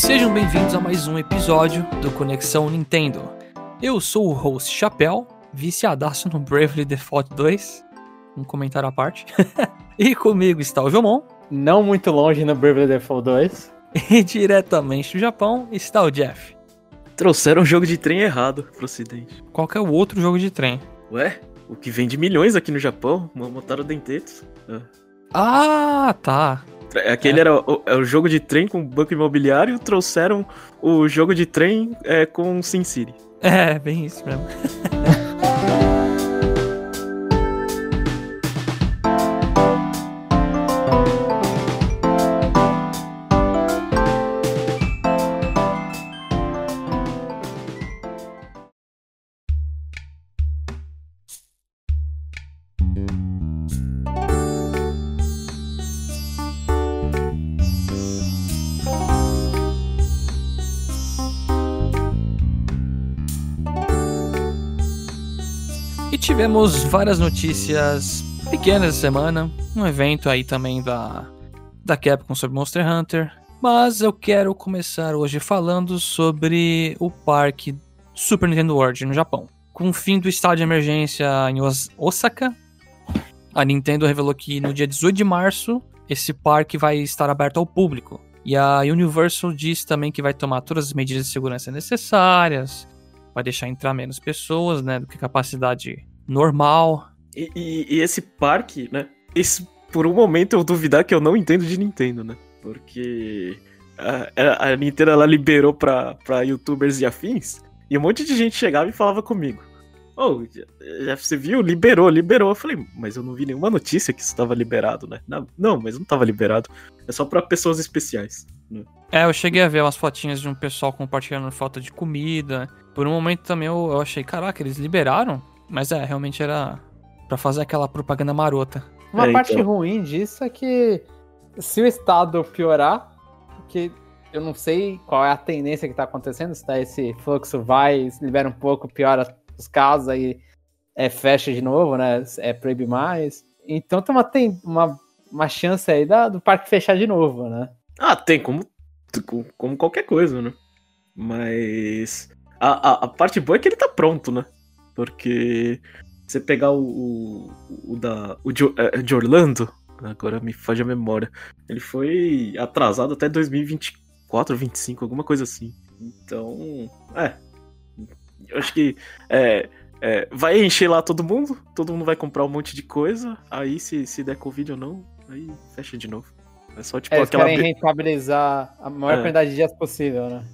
sejam bem-vindos a mais um episódio do Conexão Nintendo. Eu sou o host Chapéu, viciadaço no Bravely Default 2, um comentário à parte. e comigo está o Jomon. Não muito longe no Bravely Default 2. E diretamente do Japão está o Jeff. Trouxeram um jogo de trem errado pro ocidente. Qual que é o outro jogo de trem? Ué, o que vende milhões aqui no Japão, montaram Dentetsu. Ah, tá. Aquele É. era o, é o jogo de trem com banco imobiliário, trouxeram o jogo de trem é, com Sin City. É, bem isso mesmo. tivemos várias notícias pequenas essa semana, um evento aí também da, da Capcom sobre Monster Hunter. Mas eu quero começar hoje falando sobre o parque Super Nintendo World no Japão. Com o fim do estado de emergência em Os- Osaka, a Nintendo revelou que no dia 18 de março esse parque vai estar aberto ao público. E a Universal disse também que vai tomar todas as medidas de segurança necessárias, vai deixar entrar menos pessoas, né, do que capacidade normal. E, e- e esse parque, né? Esse, por um momento eu duvidar que eu não entendo de Nintendo, né? Porque a, a- Nintendo ela liberou pra, pra youtubers e afins, e um monte de gente chegava e falava comigo. Oh, já, já você viu? Liberou, liberou. Eu falei, mas eu não vi nenhuma notícia que isso estava liberado, né? Não, não, mas não tava liberado. É só pra pessoas especiais. É, eu cheguei a ver umas fotinhas de um pessoal compartilhando foto de comida. Por um momento também eu, eu achei, caraca, eles liberaram? Mas é, realmente era pra fazer aquela propaganda marota. Uma É, parte então. ruim disso é que se o estado piorar, que eu não sei qual é a tendência que tá acontecendo, se tá esse fluxo vai, se libera um pouco, piora os casos, aí é, fecha de novo, né? É proíbe mais. Então tem uma, tem uma, uma chance aí da, do parque fechar de novo, né? Ah, tem, como, como, como qualquer coisa, né? Mas a, a, a parte boa é que ele tá pronto, né? Porque você pegar o, o, o da, o de, é, de Orlando, agora me foge a memória, ele foi atrasado até 2024, 25, alguma coisa assim. Então, é. Eu acho que é, é, vai encher lá todo mundo, todo mundo vai comprar um monte de coisa, aí se, se der Covid ou não, aí fecha de novo. É só tipo É, aquela. querem rentabilizar a maior É. quantidade de dias possível, né?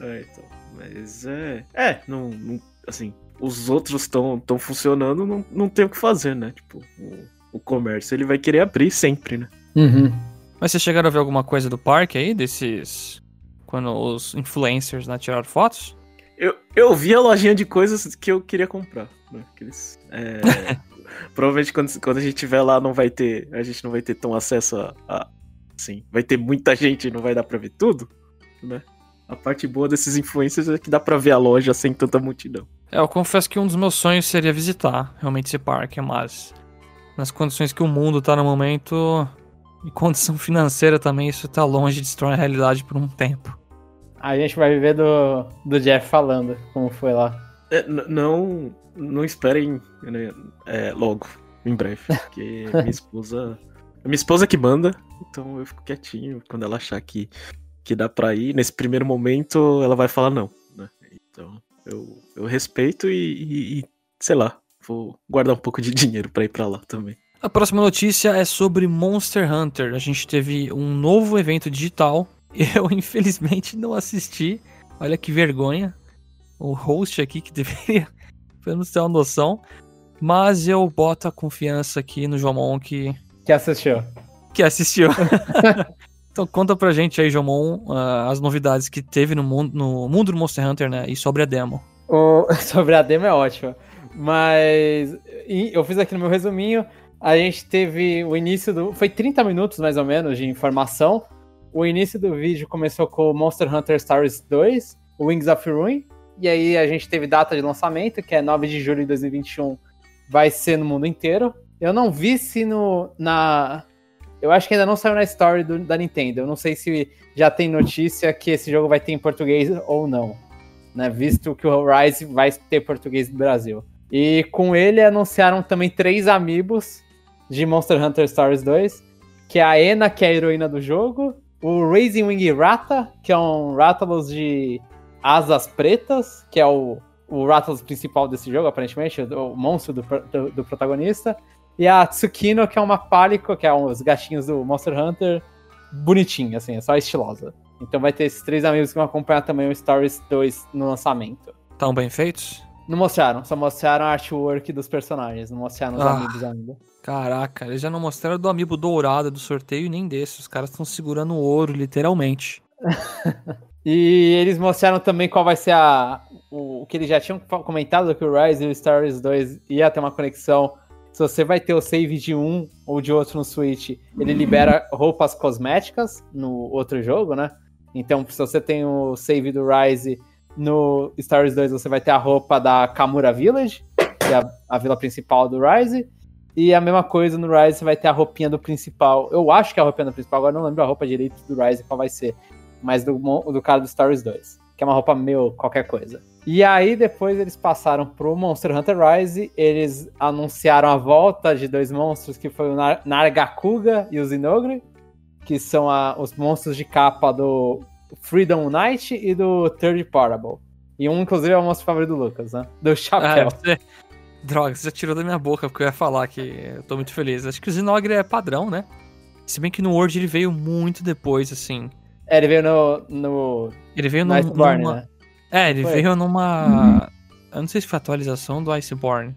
É, então. Mas é. É, não. não- assim, os outros estão tão funcionando, não, não tem o que fazer, né? Tipo, o, o comércio ele vai querer abrir sempre, né? Uhum. Mas vocês chegaram a ver alguma coisa do parque aí, desses. Quando os influencers né, tiraram fotos? Eu, eu vi a lojinha de coisas que eu queria comprar, né? Aqueles, é, provavelmente quando, quando a gente tiver lá não vai ter. A gente não vai ter tão acesso a. a assim, vai ter muita gente e não vai dar pra ver tudo, né? A parte boa desses influencers é que dá pra ver a loja sem tanta multidão. É, eu confesso que um dos meus sonhos seria visitar realmente esse parque, mas nas condições que o mundo tá no momento e condição financeira também, isso tá longe de se tornar realidade por um tempo. A gente vai viver do, do Jeff falando como foi lá. É, não, não esperem né, é, logo, em breve, porque minha esposa. é Minha esposa que manda, então eu fico quietinho. Quando ela achar que, que dá pra ir, nesse primeiro momento ela vai falar não. Né? Então eu, eu respeito e, e- e, sei lá, vou guardar um pouco de dinheiro pra ir pra lá também. A próxima notícia é sobre Monster Hunter. A gente teve um novo evento digital. Eu, infelizmente, não assisti. Olha que vergonha. O host aqui que deveria, pelo menos ter uma noção. Mas eu boto a confiança aqui no Jomon que, Que assistiu. que assistiu. Então conta pra gente aí, Jomon, ah, as novidades que teve no mundo, no mundo do Monster Hunter, né? E sobre a demo. O- sobre a demo é ótima. Mas e eu fiz aqui no meu resuminho. A gente teve o início do. Foi 30 minutos mais ou menos de informação. O início do vídeo começou com Monster Hunter Stories 2, Wings of Ruin. E aí a gente teve data de lançamento, que é 9 de julho de 2021. Vai ser no mundo inteiro. Eu não vi se no, na, Eu acho que ainda não saiu na story do, da Nintendo. Eu não sei se já tem notícia que esse jogo vai ter em português ou não. Né? Visto que o Rise vai ter português no Brasil. E com ele anunciaram também três amigos de Monster Hunter Stories 2, que é a Ena, que é a heroína do jogo, o Raising Wing Rata, que é um Rathalos de asas pretas, que é o, o principal desse jogo, aparentemente, o monstro do, do, do protagonista, e a Tsukino, que é uma Pálico, que é um, os gatinhos do Monster Hunter, bonitinha, assim, é só estilosa. Então vai ter esses três amigos que vão acompanhar também o Stories 2 no lançamento. Tão bem feitos? Não mostraram, só mostraram a artwork dos personagens, não mostraram os Ah. amigos ainda. Caraca, eles já não mostraram do amiibo dourado do sorteio nem desse. Os caras estão segurando ouro, literalmente. E eles mostraram também qual vai ser a. O, o que eles já tinham comentado que o Rise e o Stories 2 ia ter uma conexão. Se você vai ter o save de um ou de outro no Switch, ele libera roupas cosméticas no outro jogo, né? Então, se você tem o save do Rise no Stories 2, você vai ter a roupa da Kamura Village, que é a, a vila principal do Rise. E a mesma coisa no Rise, você vai ter a roupinha do principal. Eu acho que é a roupinha do principal, agora não lembro a roupa direito do Rise qual vai ser mas do, do cara do Stories 2, que é uma roupa meio qualquer coisa. E aí depois eles passaram pro Monster Hunter Rise, eles anunciaram a volta de dois monstros, que foi o Nar Nargacuga e o Zinogre, que são a- os monstros de capa do Freedom Knight e do Third Parable. E um, inclusive, é o monstro favorito do Lucas, né? Do Ah, Chapéu. você... Droga, você já tirou da minha boca, porque eu ia falar que eu tô muito feliz. Acho que o Zinogre é padrão, né? Se bem que no Word ele veio muito depois, assim. É, ele veio no, no, Ele veio no Iceborne, numa... né? É, ele Foi. veio numa... Eu não sei se foi atualização do Iceborne.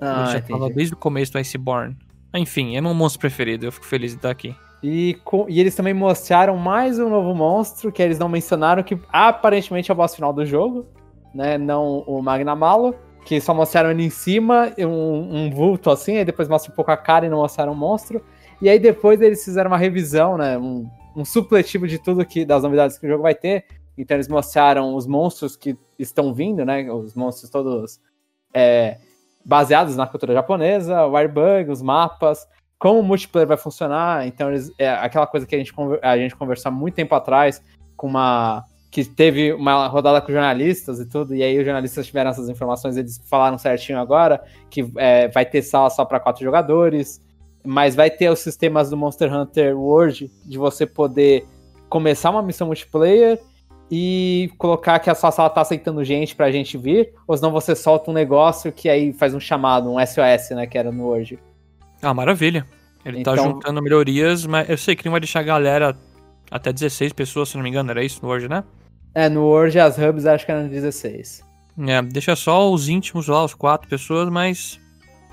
Ah, ele já entendi. tava desde o começo do Iceborne. Enfim, é meu monstro preferido, eu fico feliz de estar aqui. E, com- e eles também mostraram mais um novo monstro, que eles não mencionaram, que aparentemente é o boss final do jogo, né? Não o Magnamalo, que só mostraram ele em cima, um, um vulto assim, aí depois mostra um pouco a cara e não mostraram o monstro. E aí depois eles fizeram uma revisão, né? Um, um supletivo de tudo que das novidades que o jogo vai ter. Então eles mostraram os monstros que estão vindo, né? Os monstros todos é, baseados na cultura japonesa, o Airbug, os mapas, como o multiplayer vai funcionar. Então, eles, é aquela coisa que a gente, a gente conversou há muito tempo atrás, com uma. que teve uma rodada com jornalistas e tudo, e aí os jornalistas tiveram essas informações, eles falaram certinho agora que é, vai ter sala só para quatro jogadores, mas vai ter os sistemas do Monster Hunter World de você poder começar uma missão multiplayer e colocar que a sua sala tá aceitando gente pra gente vir, ou senão você solta um negócio que aí faz um chamado, um SOS, né, que era no Word. Ah, maravilha. Ele tá Então- juntando melhorias, mas eu sei que não vai deixar a galera até 16 pessoas, se não me engano, era isso no Word, né? É, no Word as hubs acho que eram 16. É, deixa só os íntimos lá, os quatro pessoas, mas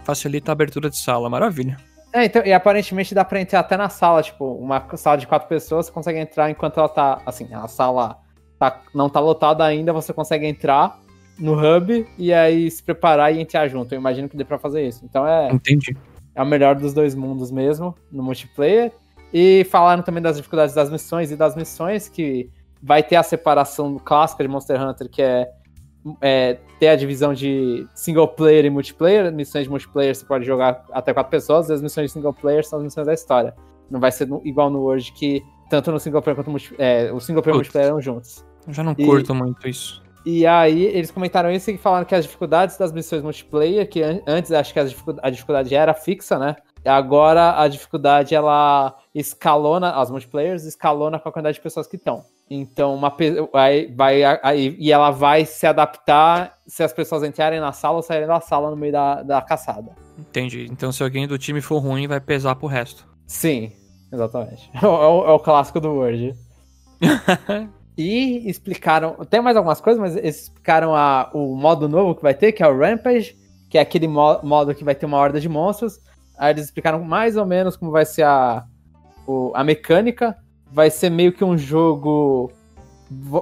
facilita a abertura de sala, maravilha. É, então, e aparentemente dá pra entrar até na sala, tipo, uma sala de quatro pessoas, você consegue entrar enquanto ela tá, assim, a sala tá, não tá lotada ainda, você consegue entrar no hub e aí se preparar e entrar junto. Eu imagino que dê pra fazer isso. Então é, Entendi. é o melhor dos dois mundos mesmo, no multiplayer. E falaram também das dificuldades das missões e das missões, que vai ter a separação clássica de Monster Hunter, que é, é ter a divisão de single player e multiplayer. Missões de multiplayer você pode jogar até quatro pessoas, e as missões de single player são as missões da história. Não vai ser no- igual no Word, que tanto no single player quanto no é, o single player e multiplayer eram juntos. Eu já não E- curto muito isso. E aí eles comentaram isso e falaram que as dificuldades das missões multiplayer, que an- antes acho que a dificuldade era fixa, né? Agora a dificuldade ela escalona, as multiplayers escalona com a quantidade de pessoas que estão. Então uma aí vai aí, e ela vai se adaptar se as pessoas entrarem na sala ou saírem da sala no meio da, da caçada. Entendi. Então se alguém do time for ruim, vai pesar pro resto. Sim, exatamente. É o, é o clássico do Word. e explicaram. Tem mais algumas coisas, mas eles explicaram a, o modo novo que vai ter, que é o Rampage, que é aquele mo- modo que vai ter uma horda de monstros. Aí eles explicaram mais ou menos como vai ser a, o- a mecânica. Vai ser meio que um jogo.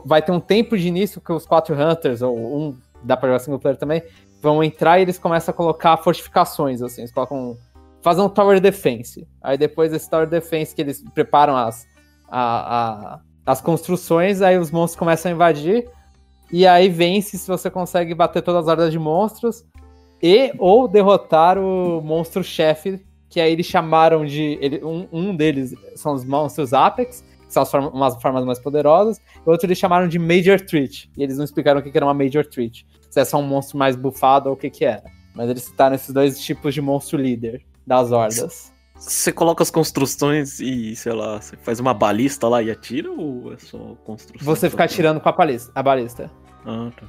Vai ter um tempo de início que os quatro Hunters, ou um, dá pra jogar single player também, vão entrar e eles começam a colocar fortificações, assim. Eles colocam fazer um Tower Defense. Aí depois desse Tower Defense que eles preparam as, a- a- as construções, aí os monstros começam a invadir. E aí vence se você consegue bater todas as hordas de monstros. E ou derrotar o monstro-chefe que aí eles chamaram de. Ele, um, um deles são os monstros Apex, que são as formas, umas formas mais poderosas, e outro eles chamaram de Major Treat, e eles não explicaram o que, que era uma Major Treat. Se é só um monstro mais bufado ou o que, que era. Mas eles citaram esses dois tipos de monstro líder das hordas. Você coloca as construções e, sei lá, você faz uma balista lá e atira ou é só construção? Você ficar atirando com a balista. A balista. Ah, tá.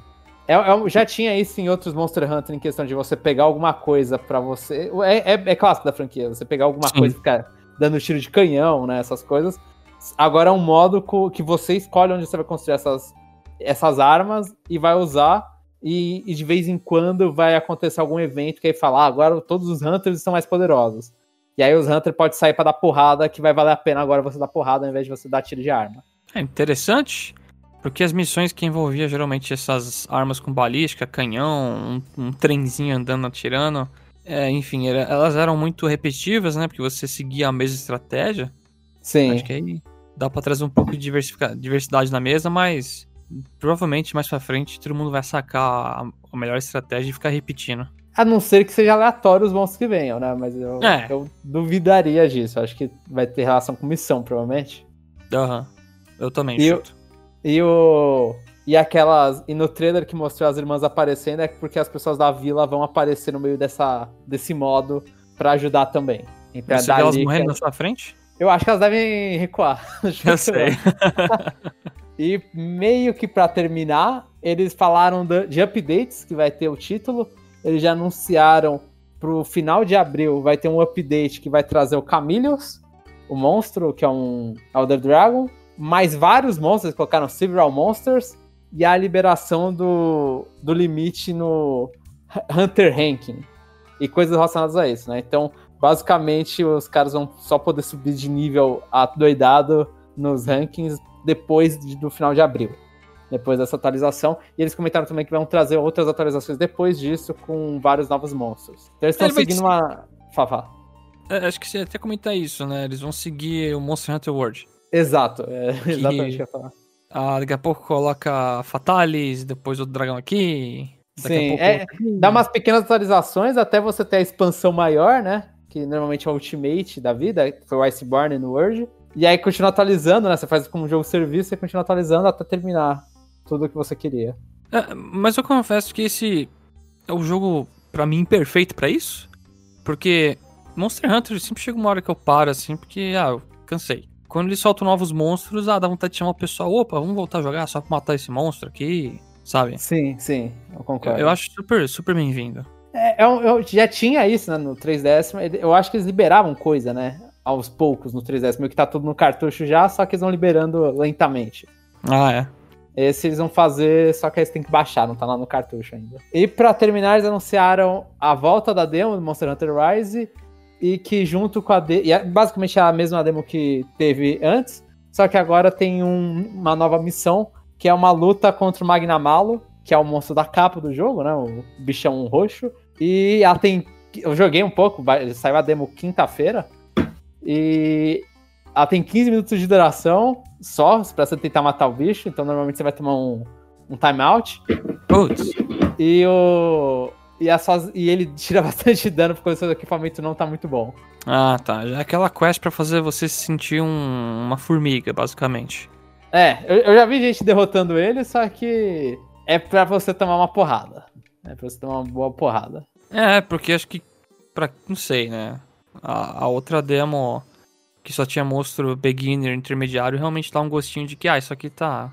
É, é, já tinha isso em outros Monster Hunter em questão de você pegar alguma coisa para você. É, é, é, clássico da franquia, você pegar alguma Sim. coisa e ficar dando tiro de canhão, né? Essas coisas. Agora é um modo que você escolhe onde você vai construir essas, essas armas e vai usar. E, e de vez em quando vai acontecer algum evento que aí fala, ah, agora todos os Hunters estão mais poderosos. E aí os Hunters podem sair para dar porrada, que vai valer a pena agora você dar porrada ao invés de você dar tiro de arma. É interessante. Porque as missões que envolvia geralmente essas armas com balística, canhão, um, um trenzinho andando atirando, é, enfim, era, elas eram muito repetitivas, né? Porque você seguia a mesma estratégia. Sim. Acho que aí dá pra trazer um pouco de diversidade na mesa, mas provavelmente mais pra frente todo mundo vai sacar a, a melhor estratégia e ficar repetindo. A não ser que seja aleatório os monstros que venham, né? Mas eu, é. eu duvidaria disso. Acho que vai ter relação com missão, provavelmente. Aham. Uhum. Eu também, e chuto. E o. E aquelas. E no trailer que mostrou as irmãs aparecendo é porque as pessoas da vila vão aparecer no meio dessa, desse modo para ajudar também. Então, Você vê elas morrendo na sua frente? Eu acho que elas devem recuar. Eu sei. e meio que para terminar, eles falaram de updates, que vai ter o título. Eles já anunciaram pro final de abril vai ter um update que vai trazer o Camilios, o monstro, que é um Elder Dragon, mais vários monstros, colocaram several monsters, e a liberação do, do limite no Hunter Ranking e coisas relacionadas a isso, né? Então, basicamente, os caras vão só poder subir de nível doidado nos rankings depois de, do final de abril. Depois dessa atualização. E eles comentaram também que vão trazer outras atualizações depois disso com vários novos monstros. Então eles estão seguindo uma. Fafá. É, acho que você até comentar isso, né? Eles vão seguir o Monster Hunter World. Exato, é que... exatamente o que eu ia falar. Ah, daqui a pouco coloca Fatalis, depois outro dragão aqui. Sim, pouco... é, dá umas pequenas atualizações até você ter a expansão maior, né? Que normalmente é o Ultimate da vida, foi o Iceborne no World. E aí continua atualizando, né? Você faz como um jogo serviço e continua atualizando até terminar tudo o que você queria. É, mas eu confesso que esse é o jogo, para mim, perfeito para isso. Porque Monster Hunter sempre chega uma hora que eu paro, assim, porque, ah, eu cansei. Quando eles soltam novos monstros, ah, dá vontade de chamar o pessoal, opa, vamos voltar a jogar só pra matar esse monstro aqui, sabe? Sim, sim, eu concordo. Eu, eu acho super, super bem-vindo. É, eu, eu, já tinha isso, né, no 3DS, eu acho que eles liberavam coisa, né, aos poucos no 3DS, meio que tá tudo no cartucho já, só que eles vão liberando lentamente. Ah, é. Esse eles vão fazer, só que eles têm que baixar, não tá lá no cartucho ainda. E para terminar, eles anunciaram a volta da demo do Monster Hunter Rise e que junto com a demo. E é basicamente a mesma demo que teve antes, só que agora tem um, uma nova missão, que é uma luta contra o Magnamalo, que é o monstro da capa do jogo, né? O bichão roxo. E ela tem. Eu joguei um pouco, saiu a demo quinta-feira. E ela tem 15 minutos de duração só, pra você tentar matar o bicho. Então normalmente você vai tomar um, um timeout. Putz. E o. E, é só, e ele tira bastante dano porque o seu equipamento não tá muito bom. Ah, tá. É aquela quest para fazer você se sentir um, uma formiga, basicamente. É, eu, eu, já vi gente derrotando ele, só que é pra você tomar uma porrada. É pra você tomar uma boa porrada. É, porque acho que. Pra, não sei, né? A, a outra demo que só tinha monstro beginner, intermediário, realmente dá um gostinho de que, ah, isso aqui tá.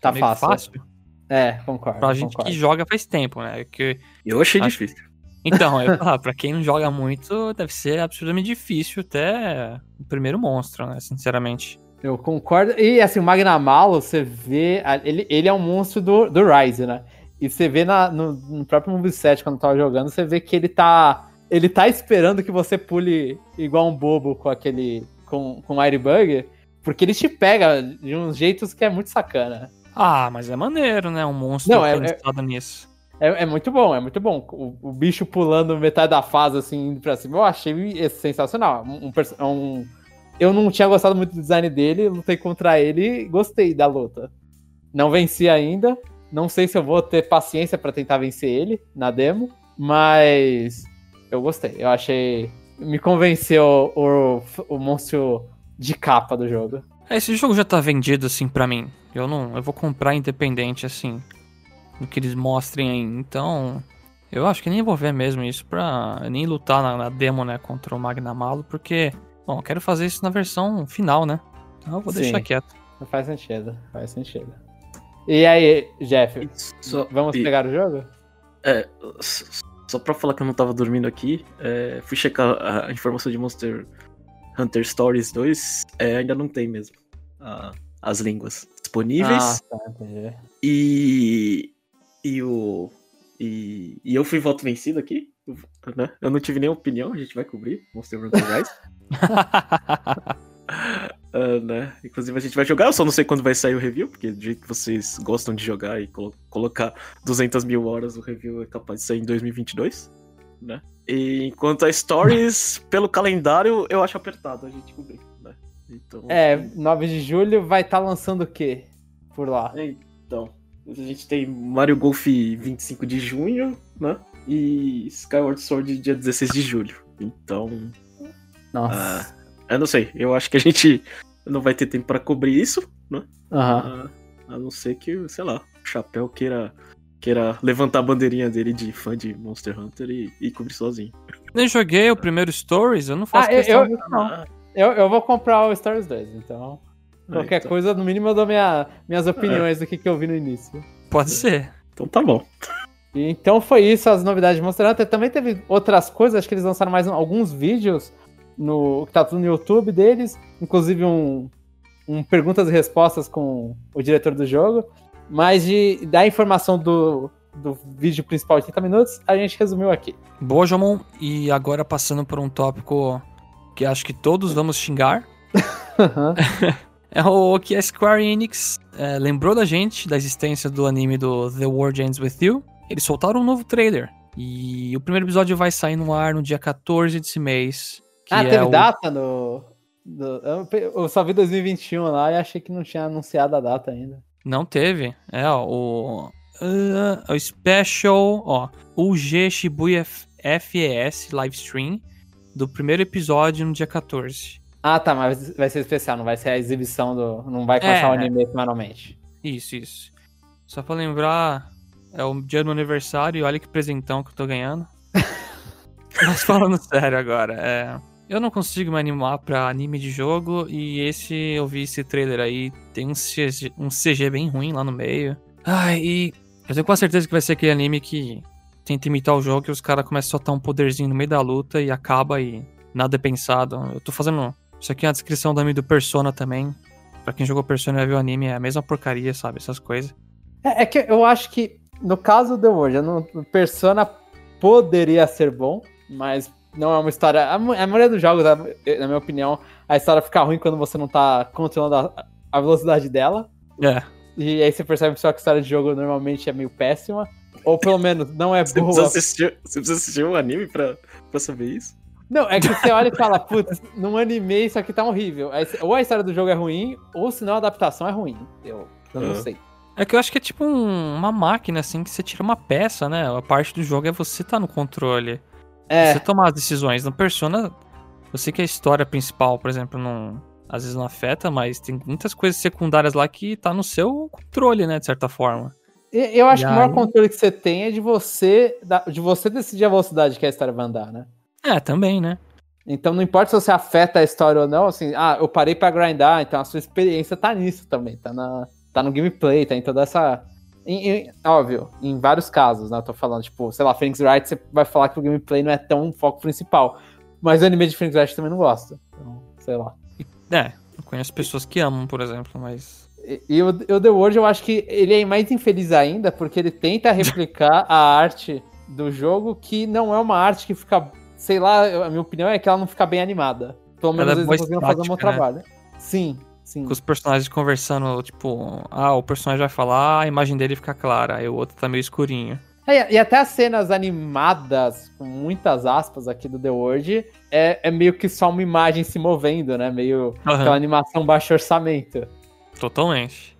Tá fácil. fácil. É, concordo. Pra gente concordo. que joga faz tempo, né? Que eu achei acho... difícil. Então, eu falar, pra quem não joga muito, deve ser absurdamente difícil até o primeiro monstro, né? Sinceramente. Eu concordo. E assim, o Magnamalo, você vê. Ele, ele é um monstro do, do Rise, né? E você vê na, no, no próprio moveset, quando tava jogando, você vê que ele tá. Ele tá esperando que você pule igual um bobo com aquele. com, com o Airbug, porque ele te pega de uns jeitos que é muito sacana. Ah, mas é maneiro, né? Um monstro Não, é, é, nisso. É, é, muito bom, é muito bom. O, o, bicho pulando metade da fase, assim, indo pra cima, eu achei sensacional. Um, um, eu não tinha gostado muito do design dele, lutei contra ele e gostei da luta. Não venci ainda, não sei se eu vou ter paciência para tentar vencer ele na demo, mas eu gostei. Eu achei me convenceu o, o monstro de capa do jogo. É, Esse jogo já tá vendido, assim, pra mim. Eu não. Eu vou comprar independente, assim. Do que eles mostrem aí. Então. Eu acho que nem vou ver mesmo isso pra nem lutar na, na demo, né, contra o Magnamalo, porque. Bom, eu quero fazer isso na versão final, né? Então eu vou Sim. deixar quieto. Não faz sentido, faz sentido. E aí, Jeff, Só, vamos e- pegar o jogo? É, só pra falar que eu não tava dormindo aqui, é, fui checar a informação de Monster Hunter Stories 2, é, ainda não tem mesmo a- as línguas disponíveis. Ah, tá, entendi. E. E o. E, e eu fui voto vencido aqui. Né? Eu não tive nenhuma opinião, a gente vai cobrir Monster Hunter Rise. Ah, né? Inclusive a gente vai jogar, eu só não sei quando vai sair o review, porque do jeito que vocês gostam de jogar e colo- colocar 200 mil horas, o review é capaz de sair em 2022, né? E enquanto a Stories, pelo calendário, eu acho apertado a gente cobrir, né? Então, É, 9 de julho vai estar lançando o quê? Por lá. então, a gente tem Mario Golf 25 de junho, né? E Skyward Sword dia 16 de julho. Então, Nossa. ah, eu não sei, eu acho que a gente não vai ter tempo pra cobrir isso, né? Aham. Ah, a não ser que, sei lá, o Chapéu queira, queira levantar a bandeirinha dele de fã de Monster Hunter e, e cobrir sozinho. Nem joguei o primeiro Stories, eu não faço Ah, eu, questão. eu, não. Eu, eu vou comprar o Stories 2, então. Qualquer então, coisa, no mínimo eu dou minha, minhas opiniões do que, que eu vi no início. Pode ser. então tá bom. E Então foi isso, as novidades de Monster Hunter. Também teve outras coisas, acho que eles lançaram mais alguns vídeos no que tá tudo no YouTube deles, inclusive um, um perguntas e respostas com o diretor do jogo. Mas de da informação do, do vídeo principal de 30 minutos, a gente resumiu aqui. Boa, Jomon. E agora passando por um tópico que acho que todos vamos xingar. É o que a Square Enix é, lembrou da gente da existência do anime do The World Ends With You. Eles soltaram um novo trailer. E o primeiro episódio vai sair no ar no dia 14 desse mês. Ah, é teve o... data no. eu só vi 2021 lá e achei que não tinha anunciado a data ainda. Não teve. É, ó, o. ah, o Special, ó. UG Shibuya FES Livestream do primeiro episódio no dia 14. Ah, tá, mas vai ser especial, não vai ser a exibição do. Não vai começar É. o anime semanalmente. Isso, isso. Só pra lembrar, é o dia do meu aniversário e olha que presentão que eu tô ganhando. Mas falando sério agora, é. Eu não consigo me animar pra anime de jogo e esse, eu vi esse trailer aí, tem um CG, um CG bem ruim lá no meio. Ai, e eu tenho quase certeza que vai ser aquele anime que tenta imitar o jogo e os caras começam a soltar um poderzinho no meio da luta e acaba e nada é pensado. Eu tô fazendo. Isso aqui é a descrição do anime do Persona também. Pra quem jogou Persona e ver o anime, é a mesma porcaria, sabe? Essas coisas. É, é que eu acho que, no caso do no Persona poderia ser bom, mas não é uma história. A, ma- a maioria dos jogos, na minha opinião, a história fica ruim quando você não tá controlando a, a velocidade dela. É. E aí você percebe só que a história de jogo normalmente é meio péssima. Ou pelo menos não é Você precisa boa. assistir, você precisa assistir um anime pra, pra saber isso? Não, é que você olha e fala, putz, num anime isso aqui tá horrível. Ou a história do jogo é ruim, ou senão a adaptação é ruim. Eu, eu não sei. É que eu acho que é tipo um- uma máquina, assim, que você tira uma peça, né? A parte do jogo é você tá no controle. É, Você tomar as decisões. No Persona, eu sei que a história principal, por exemplo, não. Às vezes não afeta, mas tem muitas coisas secundárias lá que tá no seu controle, né? De certa forma. Eu acho E que o maior aí- controle que você tem é de você, de você decidir a velocidade que a história vai andar, né? É, também, né? Então não importa se você afeta a história ou não, assim, ah, eu parei pra grindar, então a sua experiência tá nisso também, tá, na, tá no gameplay, tá em toda essa. Em- em- óbvio, em vários casos, né? Eu tô falando, tipo, sei lá, Phoenix Wright, você vai falar que o gameplay não é tão foco principal. Mas o anime de Phoenix Wright também não gosto. Então, sei lá. É, eu conheço pessoas que amam, por exemplo, mas. E, e o, o The World, eu acho que ele é mais infeliz ainda, porque ele tenta replicar a arte do jogo, que não é uma arte que fica. Sei lá, a minha opinião é que ela não fica bem animada. Pelo menos Ela é eles não boa conseguiram fazer um bom né? trabalho. Sim, sim. Com os personagens conversando, tipo, ah, o personagem vai falar, a imagem dele fica clara, aí o outro tá meio escurinho. É, e até as cenas animadas, com muitas aspas aqui do The World, é, é meio que só uma imagem se movendo, né? Meio Aham. aquela animação baixo orçamento. Totalmente.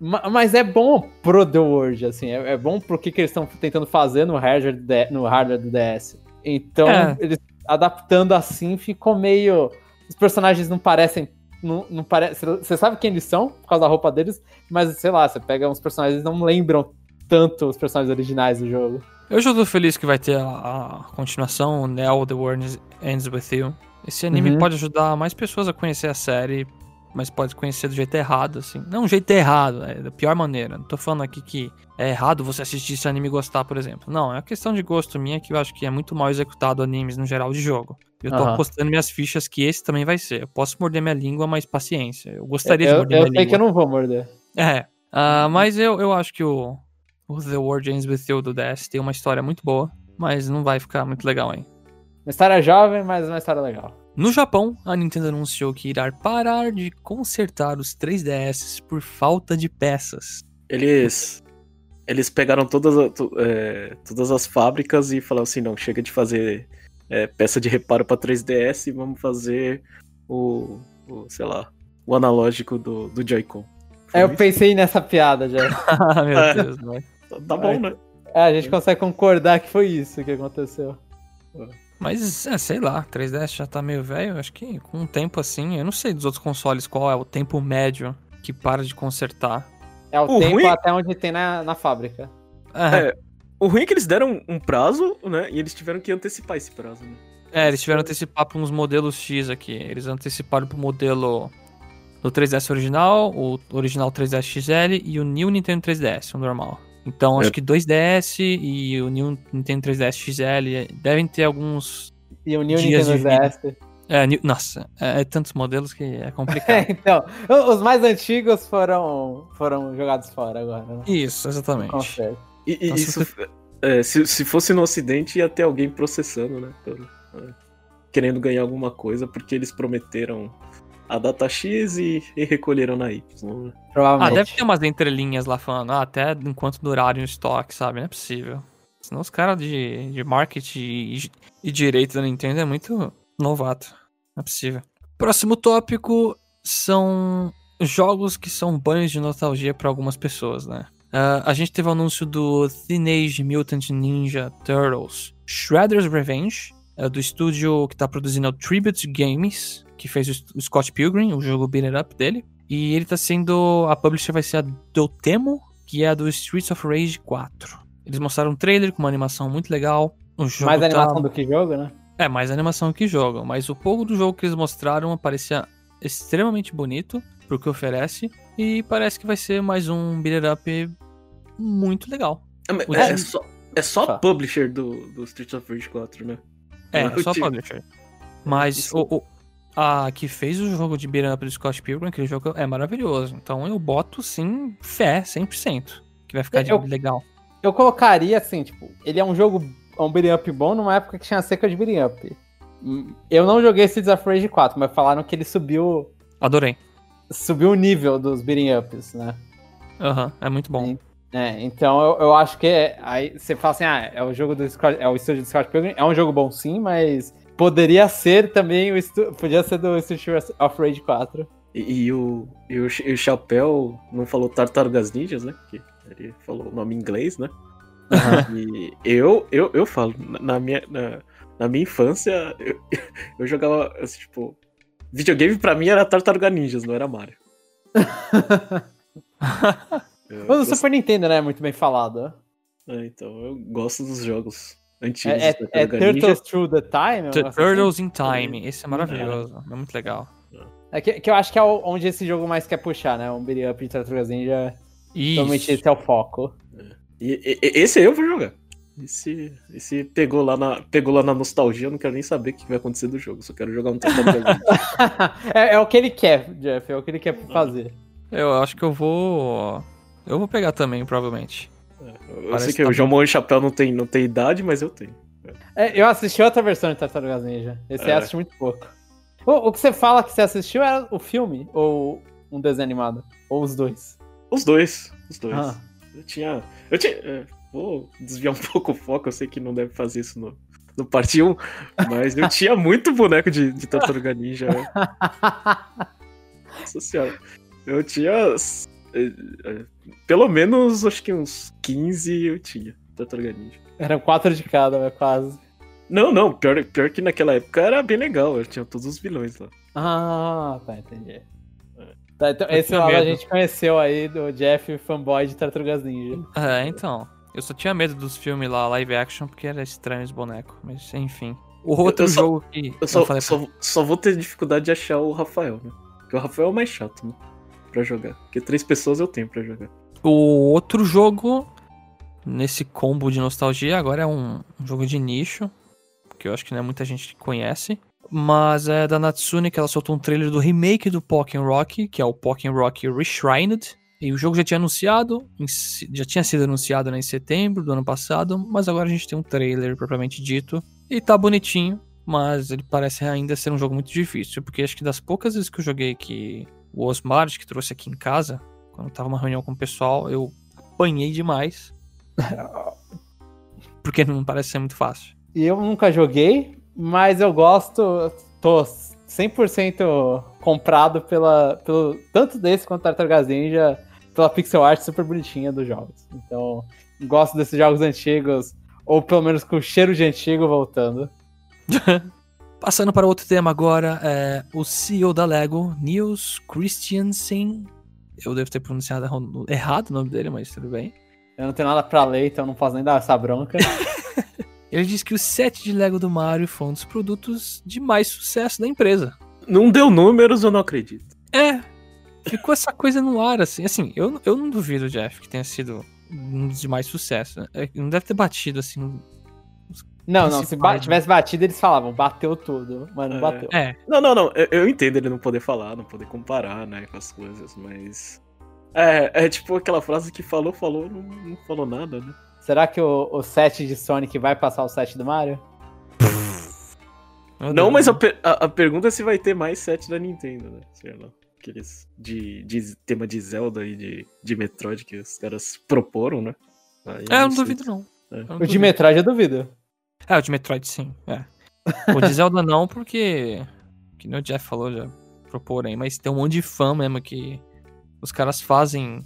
Ma- Mas é bom pro The World, assim, é, é bom pro que, que eles estão tentando fazer no hardware, no hardware do DS. Então, É. eles adaptando assim ficou meio. Os personagens não parecem. Não, não pare... Você sabe quem eles são, por causa da roupa deles, mas sei lá, você pega uns personagens que não lembram tanto os personagens originais do jogo. Eu já tô feliz que vai ter a, a continuação, Now The World Ends With You. Esse anime Uhum. pode ajudar mais pessoas a conhecer a série, mas pode conhecer do jeito errado, assim. Não, um jeito errado, é da pior maneira. Não tô falando aqui que é errado você assistir esse anime e gostar, por exemplo. Não, é uma questão de gosto minha que eu acho que é muito mal executado animes no geral de jogo. Eu tô Aham. apostando minhas fichas que esse também vai ser. Eu posso morder minha língua, mas paciência. Eu gostaria de eu morder eu minha sei língua. que eu não vou morder. É. Ah, mas eu, eu acho que o, o The World Ends With You do DS tem uma história muito boa, mas não vai ficar muito legal, hein? Uma história jovem, mas uma história legal. No Japão, a Nintendo anunciou que irá parar de consertar os 3DS por falta de peças. Eles. Eles pegaram todas, é, todas as fábricas e falaram assim: não, chega de fazer é, peça de reparo pra 3DS e vamos fazer o, o, sei lá, o analógico do, do Joy-Con. É, eu pensei nessa piada já. Ah, meu É. Deus, vai. Tá, tá bom, né? É, a gente consegue concordar que foi isso que aconteceu. Mas, é, sei lá, 3DS já tá meio velho. Acho que com um tempo assim, eu não sei dos outros consoles qual é o tempo médio que para de consertar. É o, O tempo ruim- até onde tem na, na fábrica. É, É. O ruim é que eles deram um prazo, né? E eles tiveram que antecipar esse prazo, né? É, eles tiveram que antecipar para uns modelos X aqui. Eles anteciparam pro modelo do 3DS original, o original 3DS XL e o New Nintendo 3DS, o normal. Então, acho É. que 2DS e o New Nintendo 3DS XL devem ter alguns. E o New Dias Nintendo de vida. DS. É, New- nossa, é, é tantos modelos que é É, complicado. então, os mais antigos foram, foram jogados fora agora, né? Isso, exatamente. Conserto. E, e Nossa, isso. é, se, se fosse no ocidente, ia ter alguém processando, né? É, querendo ganhar alguma coisa, porque eles prometeram a data X e, e recolheram na Y. né? Ah, Provavelmente. deve ter umas entrelinhas lá falando, ah, até enquanto durarem o estoque, sabe? Não é possível. Senão os caras de, de marketing e, e direito da Nintendo é muito novato. Não é possível. Próximo tópico são jogos que são banhos de nostalgia para algumas pessoas, né? Ah, a gente teve o anúncio do Teenage Mutant Ninja Turtles Shredder's Revenge, é do estúdio que tá produzindo o Tribute Games, que fez o, Scott Pilgrim, o jogo beat up dele. E ele tá sendo. A publisher vai ser a Dotemu, que é a do Streets of Rage 4. Eles mostraram um trailer com uma animação muito legal. O jogo Mais tá- animação do que jogo, né? É, mais animação que jogo. Mas o pouco do jogo que eles mostraram parecia extremamente bonito pro que oferece. E parece que vai ser mais um beat up muito legal. É, mas O é time- só, é só Tá. a publisher do, do Streets of Rage 4, né? É, O só publisher. Mas o, o- a que fez o jogo de beat up do Scott Pilgrim, aquele jogo é maravilhoso. Então eu boto sim fé, 100%. Que vai ficar de Eu- legal. Eu colocaria assim, tipo, ele é um jogo, é um beat'em up bom numa época que tinha seca de beat'em up. Eu não joguei Streets of Rage 4, mas falaram que ele subiu, Adorei. subiu o nível dos beat'em ups, né? Aham, é muito bom. É, então eu, eu acho que é, aí você fala assim, ah, é o jogo do Scott, é o estúdio do Scott Pilgrim, é um jogo bom sim, mas poderia ser também o estu, podia ser do Streets of Rage 4. E, e o, e, o, e o Chapéu não falou Tartarugas Ninjas, né? Que ele falou o nome em inglês, né? E eu, eu, eu falo, na- minha, na, na minha infância, eu, eu jogava, assim, tipo, videogame pra mim era Tartaruga Ninjas, não era Mario. Mas o gosto- Super Nintendo, né, é muito bem falado. é, então, eu gosto dos jogos antigos. É, é, do é Turtles Through the Time? The negócio assim? Turtles in Time. Esse é maravilhoso. É muito legal. É que, que eu acho que é onde esse jogo mais quer puxar, né? Um beat'em up de Tartarugas Ninja. Realmente Isso. esse é o foco. E, e- e- esse aí eu vou jogar. Esse, esse pegou, lá na, pegou lá na nostalgia, eu não quero nem saber o que vai acontecer do jogo, só quero jogar um Tartaruga Ninja. é, é o que ele quer, Jeff. É o que ele quer fazer. Eu acho que eu vou. Eu vou pegar também, provavelmente. Eu Parece sei que que tá o Jomon e Chapéu não tem, não tem idade, mas eu tenho. É, eu assisti outra versão de Tartarugas Ninja. Esse É. eu assisti muito pouco. O, o que você fala que você assistiu era o filme ou um desenho animado? Ou os dois? Os dois, os dois. Ah. Eu tinha. Eu tinha. é, vou desviar um pouco o foco, eu sei que não deve fazer isso no, no parte 1, mas eu tinha muito boneco de, de Tartaruga Ninja. né? Nossa senhora. Eu tinha. É, é, Pelo menos, acho que uns 15 eu tinha. Tartaruga Ninja. Eram quatro de cada, né, quase. Não, não, pior, pior que naquela época era bem legal, eu tinha todos os vilões lá. Ah, tá, entendi. Tá, então, Eu esse lado a gente conheceu aí do Jeff, fanboy de Tartarugas Ninja. É, então. Eu só tinha medo dos filmes lá, live action, porque era estranho os bonecos. Mas, enfim. O outro eu só- jogo que. Eu só, falei- só, só vou ter dificuldade de achar o Rafael, né? Porque o Rafael é o mais chato, né? Pra jogar. Porque três pessoas eu tenho pra jogar. O outro jogo, nesse combo de nostalgia, agora é um, jogo de nicho, que eu acho que não é muita gente que conhece. Mas é da Natsune que ela soltou um trailer do remake do Pokémon Rock, que é o Pokémon Rock Reshrined. E o jogo já tinha anunciado, já tinha sido anunciado né, em setembro do ano passado, mas agora a gente tem um trailer propriamente dito. E tá bonitinho, mas ele parece ainda ser um jogo muito difícil, porque acho que das poucas vezes que eu joguei que o Osmar, que trouxe aqui em casa, quando tava uma reunião com o pessoal, eu apanhei demais. Porque não parece ser muito fácil. E eu nunca joguei, mas eu gosto, tô 100% comprado pela, pelo tanto desse quanto Tartarugas Ninja, pela pixel art super bonitinha dos jogos. Então, gosto desses jogos antigos, ou pelo menos com o cheiro de antigo voltando. Passando para outro tema agora, é o CEO da Lego, Niels Christiansen. Eu devo ter pronunciado errado o nome dele, mas tudo bem. Eu não tenho nada pra ler, então não posso nem dar essa bronca. Ele disse que o set de Lego do Mario foi um dos produtos de mais sucesso da empresa. Não deu números, eu não acredito. É, ficou essa coisa no ar, assim. Assim, eu, eu não duvido, Jeff, que tenha sido um dos de mais sucesso. É, Não deve ter batido, assim. Não, não, se ba- tivesse batido, eles falavam, bateu tudo, mas não É. bateu. É, Não, não, não. Eu, eu entendo ele não poder falar, não poder comparar, né, com as coisas, mas. É, é tipo aquela frase que falou, falou, não, não falou nada, né? Será que o, o set de Sonic vai passar o set do Mario? meu Não, Deus. mas a, per- a- a pergunta é se vai ter mais set da Nintendo, né? Sei lá. Aqueles de, de tema de Zelda e de, de Metroid que os caras proporam, né? Aí É, eu não sei. duvido, não. É. Não O de duvido. Metroid eu duvido. É, o de Metroid sim, é. O de Zelda não, porque. Que nem o Jeff falou, já propor aí, mas tem um monte de fã mesmo que os caras fazem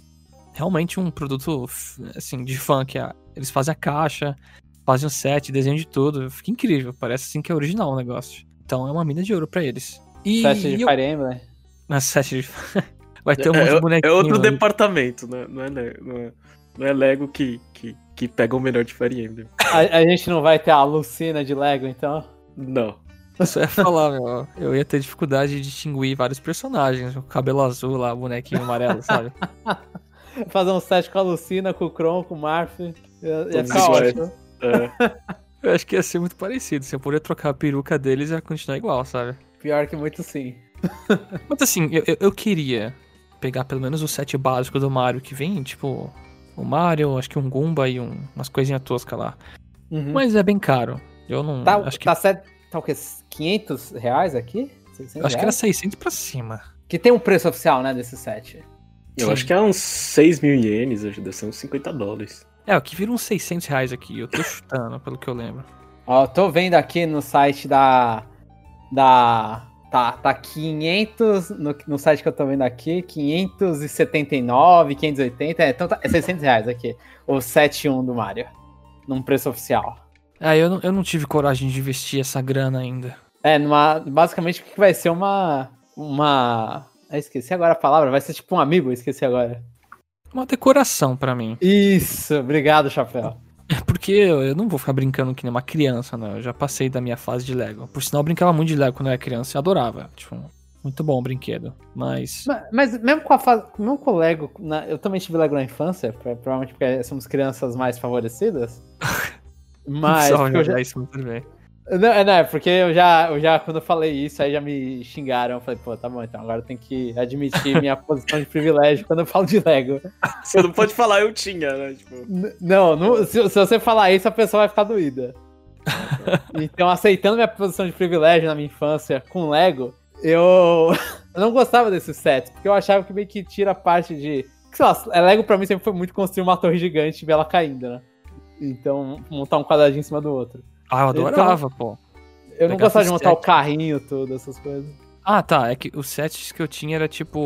realmente um produto assim, de fã, que é, eles fazem a caixa, fazem o set, desenho de tudo. Fica incrível, parece assim que é original o negócio. Então é uma mina de ouro pra eles. E Set de Fire Emblem. na set de... Vai ter um É, monte de é- é bonequinho. outro aí. departamento, né? Não é, não é, não é Lego que, que, pega o melhor de Fire Emblem. A, a gente não vai ter a Lucina de Lego, então. Não. Eu só ia falar, meu. Eu ia ter dificuldade de distinguir vários personagens. O cabelo azul lá, o bonequinho amarelo, sabe? Fazer um set com a Lucina, com o Kron, com o Marth. Ia, ia ficar ótimo. É, Eu acho que ia ser muito parecido. Se eu puder trocar a peruca deles, ia continuar igual, sabe? Pior que muito sim. Mas assim, eu, eu- eu queria pegar pelo menos o set básico do Mario, que vem, tipo, o Mario, acho que um Goomba e um- umas coisinhas toscas lá. Uhum. Mas é bem caro. Eu não. tá, acho que, tá, set, tá o quê? 500 reais aqui? 600 eu acho que era reais? 600 pra cima. Que tem um preço oficial, né, desse set. eu Sim. acho que é uns 6 mil ienes, acho que deve ser uns 50 dólares. É, o que vira uns 600 reais aqui. Eu tô chutando, pelo que eu lembro. Ó, eu tô vendo aqui no site da. Da. Tá, tá 500. No, no site que eu tô vendo aqui, 579, 580. É, então tá, é 600 reais aqui. O 7.1 do Mario. Num preço oficial. É, eu não, eu não tive coragem de investir essa grana ainda. É, numa, basicamente o que vai ser uma. Uma. Ah, esqueci agora a palavra. Vai ser tipo um amigo, esqueci agora. Uma decoração pra mim. Isso, obrigado, Chapéu. É porque eu, não vou ficar brincando que nem uma criança, né? Eu já passei da minha fase de Lego. Por sinal, eu brincava muito de Lego quando eu era criança e adorava. Tipo, muito bom o brinquedo. Mas. Mas, mas mesmo com a fase. Mesmo com o Lego. na- eu também tive Lego na infância, pro- provavelmente porque somos crianças mais favorecidas. Mas. Só eu já, isso muito bem. Não, é, não, é porque eu já, eu já, quando eu falei isso, aí já me xingaram. Eu falei, pô, tá bom, então agora eu tenho que admitir minha posição de privilégio quando eu falo de Lego. Você não pode falar eu tinha, né? Tipo, Não, não- se, se você falar isso, a pessoa vai ficar doída. Então, aceitando minha posição de privilégio na minha infância com Lego, eu, eu não gostava desses sets, porque eu achava que meio que tira a parte de. Sei lá, é, Lego pra mim sempre foi muito construir uma torre gigante e ver ela caindo, né? Então, montar um quadradinho em cima do outro. Ah, eu Então- adorava, pô. Eu não gostava de montar o carrinho todo, essas coisas. Ah, tá. É que os sets que eu tinha era tipo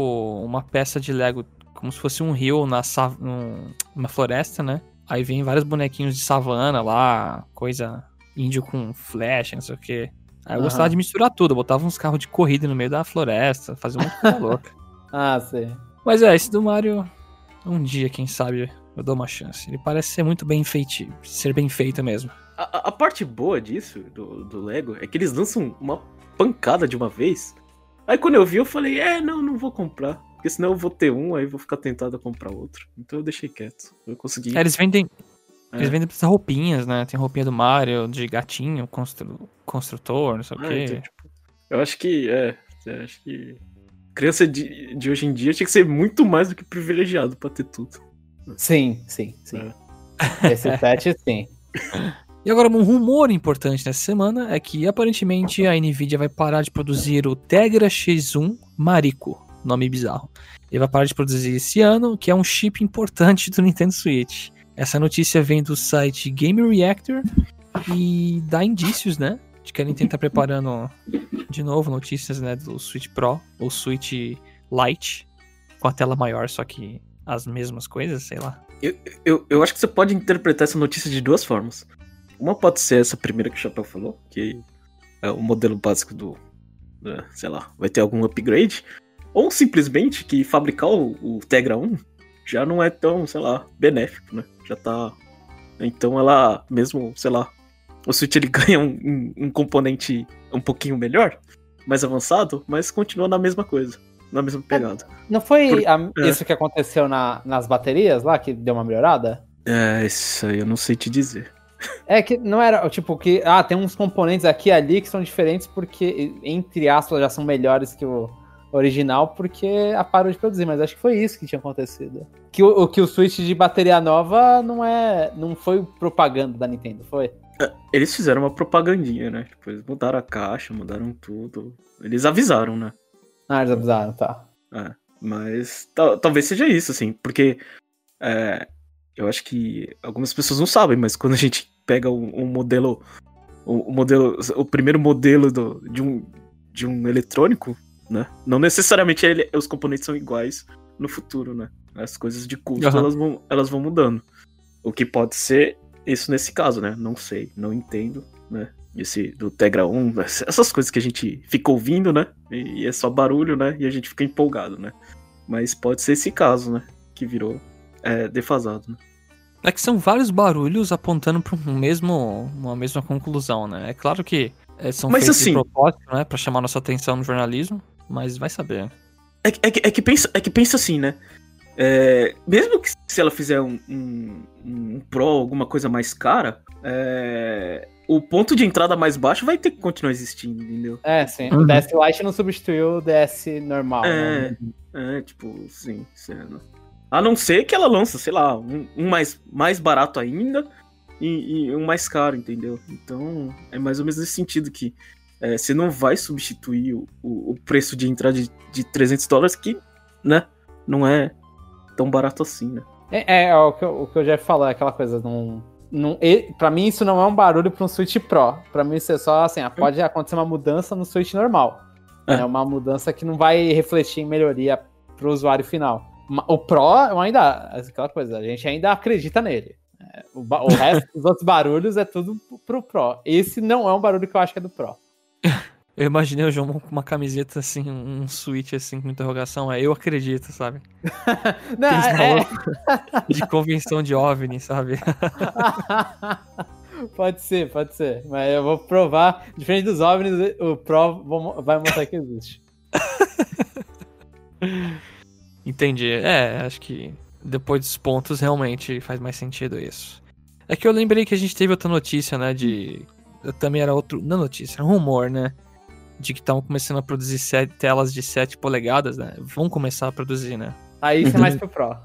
uma peça de Lego, como se fosse um rio na sa- num- numa floresta, né? Aí vem vários bonequinhos de savana lá, coisa índio com flecha, não sei o quê. Aí eu Aham. gostava de misturar tudo, eu botava uns carros de corrida no meio da floresta, fazia uma coisa louca. Ah, sei. Mas é, esse do Mario, um dia, quem sabe, eu dou uma chance. Ele parece ser muito bem feito, ser bem feito mesmo. A, a- parte boa disso, do, do Lego, é que eles lançam uma pancada de uma vez. Aí quando eu vi, eu falei, é, não, não vou comprar. Porque senão eu vou ter um, aí vou ficar tentado a comprar outro. Então eu deixei quieto. Eu consegui. É, eles vendem. É. Eles vendem essas roupinhas, né? Tem roupinha do Mario, de gatinho, constru- construtor, não sei o Ah, quê. então, tipo, eu acho que, é, eu acho que criança de, de hoje em dia tinha que ser muito mais do que privilegiado pra ter tudo. Sim, sim, sim. Esse set, sim. E agora, um rumor importante nessa semana é que aparentemente a Nvidia vai parar de produzir o Tegra X1 Marico, nome bizarro. Ele vai parar de produzir esse ano, que é um chip importante do Nintendo Switch. Essa notícia vem do site Game Reactor e dá indícios, né? De que a Nintendo tá preparando de novo notícias, né, do Switch Pro ou Switch Lite com a tela maior, só que as mesmas coisas, sei lá. Eu, eu acho que você pode interpretar essa notícia de duas formas. Uma pode ser essa primeira que o Chapéu falou, que é o modelo básico do. né, sei lá, vai ter algum upgrade. Ou simplesmente que fabricar o, o Tegra 1 já não é tão, sei lá, benéfico, né? Já tá. Então ela, mesmo, sei lá, o Switch ele ganha um, um- um componente um pouquinho melhor, mais avançado, mas continua na mesma coisa, na mesma pegada. Não foi Por- a- é. isso que aconteceu na- nas baterias lá, que deu uma melhorada? É, isso aí eu não sei te dizer. É que não era, tipo, que. Ah, tem uns componentes aqui e ali que são diferentes porque, entre aspas, já são melhores que o original, porque a parou de produzir, mas acho que foi isso que tinha acontecido. Que o, que o Switch de bateria nova não é. não foi propaganda da Nintendo, foi? Eles fizeram uma propagandinha, né? Tipo, eles mudaram a caixa, mudaram tudo. Eles avisaram, né? Ah, eles avisaram, tá. É, mas tal- talvez seja isso, assim, porque é, eu acho que algumas pessoas não sabem, mas quando a gente pega um, um modelo, o, modelo, o primeiro modelo do- de, um, de um eletrônico, né? Não necessariamente ele- os componentes são iguais no futuro, né? As coisas de custo Aham. elas, vão, elas vão mudando. O que pode ser isso nesse caso, né? Não sei, não entendo, né? Esse do Tegra 1, essas coisas que a gente fica ouvindo, né? E, e é só barulho, né? E a gente fica empolgado, né? Mas pode ser esse caso, né? Que virou é, defasado, né? É que são vários barulhos apontando para um mesmo, uma mesma conclusão, né? É claro que é, são Mas feitos assim- de propósito, né? Pra chamar nossa atenção no jornalismo, mas vai saber. É, que- é que, é que pensa, é que pensa assim, né? É, mesmo que se ela fizer um, um, um Pro, alguma coisa mais cara, é, o ponto de entrada mais baixo vai ter que continuar existindo, entendeu? É, sim. Uhum. O DS Lite não substituiu o DS normal. É. né? É, tipo, sim, sendo. A não ser que ela lança, sei lá, um, um mais, mais barato ainda e, e um mais caro, entendeu? Então, é mais ou menos nesse sentido que é, você não vai substituir o, o, o preço de entrada de, de 300 dólares, que, né, não é tão barato assim, né? É, é, o, que eu, o que eu já ia falar, aquela coisa, não. não pra mim, isso não é um barulho pra um Switch Pro. Pra mim, isso é só assim, ah, pode acontecer uma mudança no Switch normal. É. É, uma mudança que não vai refletir em melhoria pro usuário final. O Pro, eu ainda. Aquela coisa, a gente ainda acredita nele. É, o, o resto dos outros barulhos é tudo pro Pro. Esse não é um barulho que eu acho que é do Pro. Eu imaginei o João com uma camiseta assim, um switch assim com interrogação, é eu acredito, sabe? Não, é- malucos De convenção de OVNI, sabe? pode ser, pode ser. Mas eu vou provar. Diferente dos OVNIs, o Pro vai mostrar que existe. Entendi. É, acho que depois dos pontos realmente faz mais sentido isso. É que eu lembrei que a gente teve outra notícia, né? De. Também era outro. Não notícia, era um rumor, né? De que estavam começando a produzir sete- telas de 7 polegadas, né? Vão começar a produzir, né? Aí isso é mais pro Pro.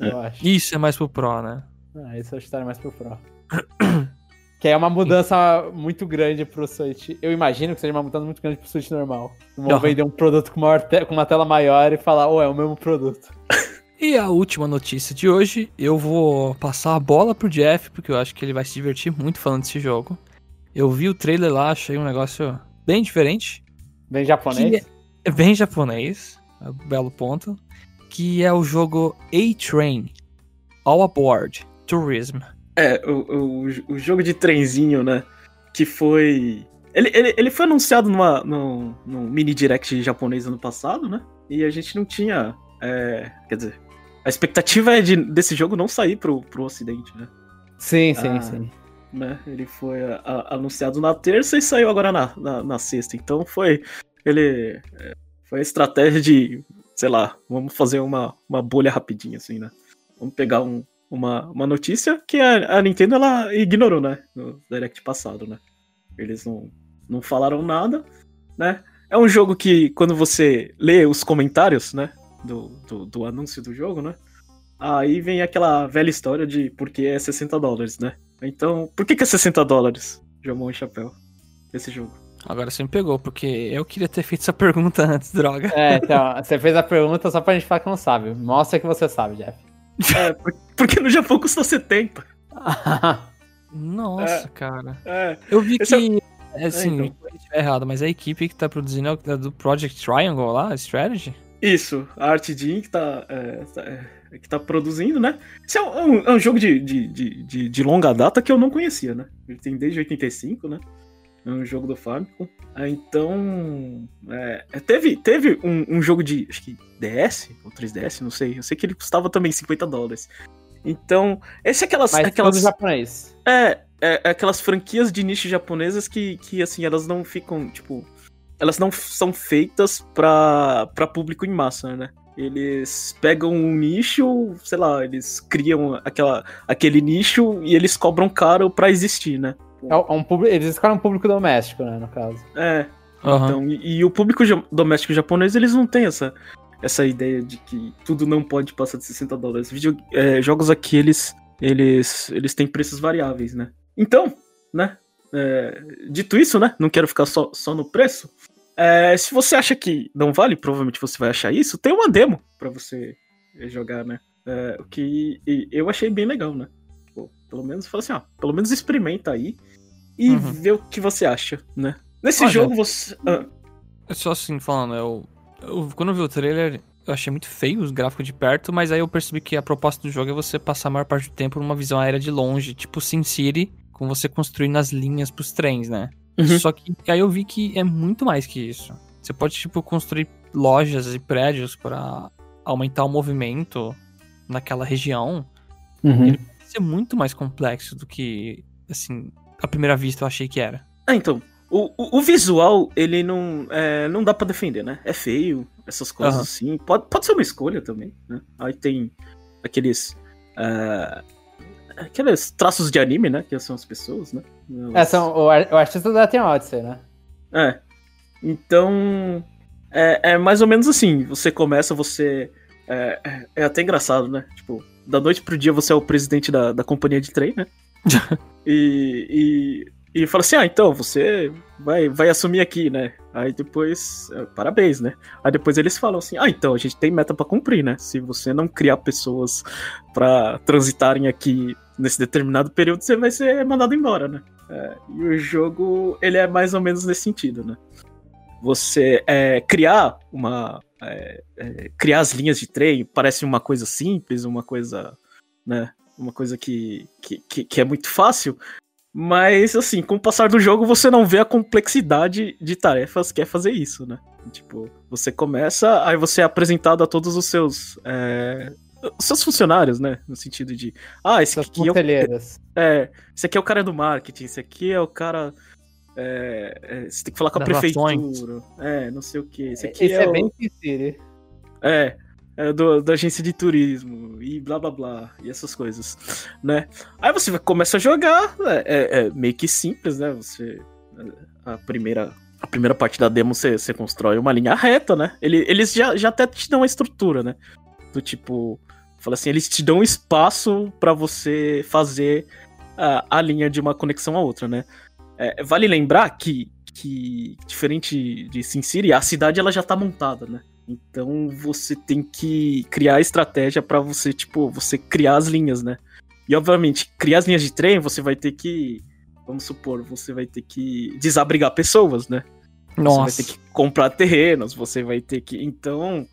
Eu acho. Isso é mais pro Pro, né? Ah, isso eu acho que mais pro Pro. que é uma mudança muito grande pro Switch. Eu imagino que seja uma mudança muito grande pro Switch normal. Não vão Aham. vender um produto com, maior te- com uma tela maior e falar, oh, é o mesmo produto. E a última notícia de hoje, eu vou passar a bola pro Jeff, porque eu acho que ele vai se divertir muito falando desse jogo. Eu vi o trailer lá, achei um negócio bem diferente. Bem japonês. É bem japonês, é um belo ponto. Que é o jogo A-Train, All Aboard, Tourism. É, o, o, o jogo de trenzinho, né? que foi. Ele, ele, ele foi anunciado numa, num, num mini direct japonês ano passado, né? E a gente não tinha. é, quer dizer, a expectativa é de, desse jogo não sair pro, pro ocidente, né? Sim, sim, Ah. sim. né? Ele foi a- a- anunciado na terça e saiu agora na, na, na sexta. Então foi. Ele. é, Foi a estratégia de. Sei lá, vamos fazer uma, uma bolha rapidinho, assim, né? Vamos pegar um, uma, uma notícia que a, a Nintendo ela ignorou, né? No Direct passado, né? Eles não, não falaram nada, né? É um jogo que, quando você lê os comentários, né? Do, do, do anúncio do jogo, né? Aí vem aquela velha história de por que é 60 dólares, né? Então, por que, que é 60 dólares, Jamon e Chapéu, esse jogo? Agora você me pegou, porque eu queria ter feito essa pergunta antes, droga. É, então, você fez a pergunta só pra gente falar que não sabe. Mostra que você sabe, Jeff. É, por- porque no Japão custa 70. Nossa, cara. É, Eu vi é que. É, assim, então. eu estiver errado, mas a equipe que tá produzindo é a do Project Triangle lá, Strategy? isso, a Art Jean que tá, é, tá- é, que tá produzindo, né? Esse é um, é um jogo de, de, de, de- de longa data que eu não conhecia, né? Ele tem desde 85, né? É um jogo do Famicom. Ah, Então, é, é, teve, teve um, um jogo de, acho que DS ou 3DS, não sei. Eu sei que ele custava também 50 dólares. Então, esse é aquelas, Mas aquelas japonês. É, é, é aquelas franquias de nicho japonesas que, que, assim, elas não ficam, tipo. Elas não são feitas pra, pra público em massa, né? Eles pegam um nicho, sei lá, eles criam aquela, aquele nicho e eles cobram caro pra existir, né? É um público, eles escolhem um público doméstico, né, no caso. É, Aham. então, e, e o público doméstico japonês, eles não têm essa, essa ideia de que tudo não pode passar de 60 dólares. Video, é, jogos aqui, eles, eles, eles têm preços variáveis, né? Então, né? é, dito isso, né? Não quero ficar só, só no preço. É, se você acha que não vale, provavelmente você vai achar isso. Tem uma demo pra você jogar, né? É, o que eu achei bem legal, né? Pô, pelo menos, fala assim, ó, pelo menos experimenta aí e Uhum. vê o que você acha, né? Nesse Olha, jogo você. ah, Só assim, falando, eu, eu- Quando eu vi o trailer, eu achei muito feio os gráficos de perto, mas aí eu percebi que a proposta do jogo é você passar a maior parte do tempo numa visão aérea de longe, tipo Sin City, com você construindo as linhas pros trens, né? Uhum. Só que aí eu vi que é muito mais que isso. Você pode, tipo, construir lojas e prédios pra aumentar o movimento naquela região. Uhum. É muito mais complexo do que, assim, à primeira vista eu achei que era. Ah, então. O, o, o visual, ele não. É, não dá pra defender, né? É feio, essas coisas Aham. assim. Pode, pode ser uma escolha também, né? Aí tem aqueles. é, aqueles traços de anime, né? Que são as pessoas, né? É, são, o, ar- o artista da Tem Odyssey, né? É. Então. É, é mais ou menos assim. Você começa, você. É, é- é até engraçado, né? Tipo, da noite pro dia você é o presidente da, da companhia de trem, né? e, e, e fala assim: ah, então você vai, vai assumir aqui, né? Aí depois. é, parabéns, né? Aí depois eles falam assim: ah, então a gente tem meta pra cumprir, né? Se você não criar pessoas pra transitarem aqui nesse determinado período, você vai ser mandado embora, né? É, e o jogo, ele é mais ou menos nesse sentido, né? Você é, criar uma. É, é, criar as linhas de trem parece uma coisa simples, uma coisa. né? Uma coisa que, que, que, é muito fácil. Mas, assim, com o passar do jogo, você não vê a complexidade de tarefas que é fazer isso, né? Tipo, você começa, aí você é apresentado a todos os seus. é, os seus funcionários, né? No sentido de. Ah, esse aqui é o é, esse aqui é o cara do marketing, esse aqui é o cara. É, é, você tem que falar com a Das prefeitura. relações. É, não sei o que. Esse aqui Esse é, é o- bem Sin City. é, é do, da agência de turismo e blá blá blá e essas coisas, né? Aí você começa a jogar, é, é- é meio que simples, né? Você a primeira a primeira parte da demo você, você constrói uma linha reta, né? Ele- eles já, já até te dão a estrutura, né? Do tipo, fala assim, eles te dão espaço pra você fazer a, a linha de uma conexão a outra, né? É, vale lembrar que, que diferente de Sin City, a cidade ela já tá montada, né? Então você tem que criar estratégia pra você, tipo, você criar as linhas, né? E obviamente, criar as linhas de trem, você vai ter que, vamos supor, você vai ter que desabrigar pessoas, né? Você vai Nossa. ter que comprar terrenos, você vai ter que. Então,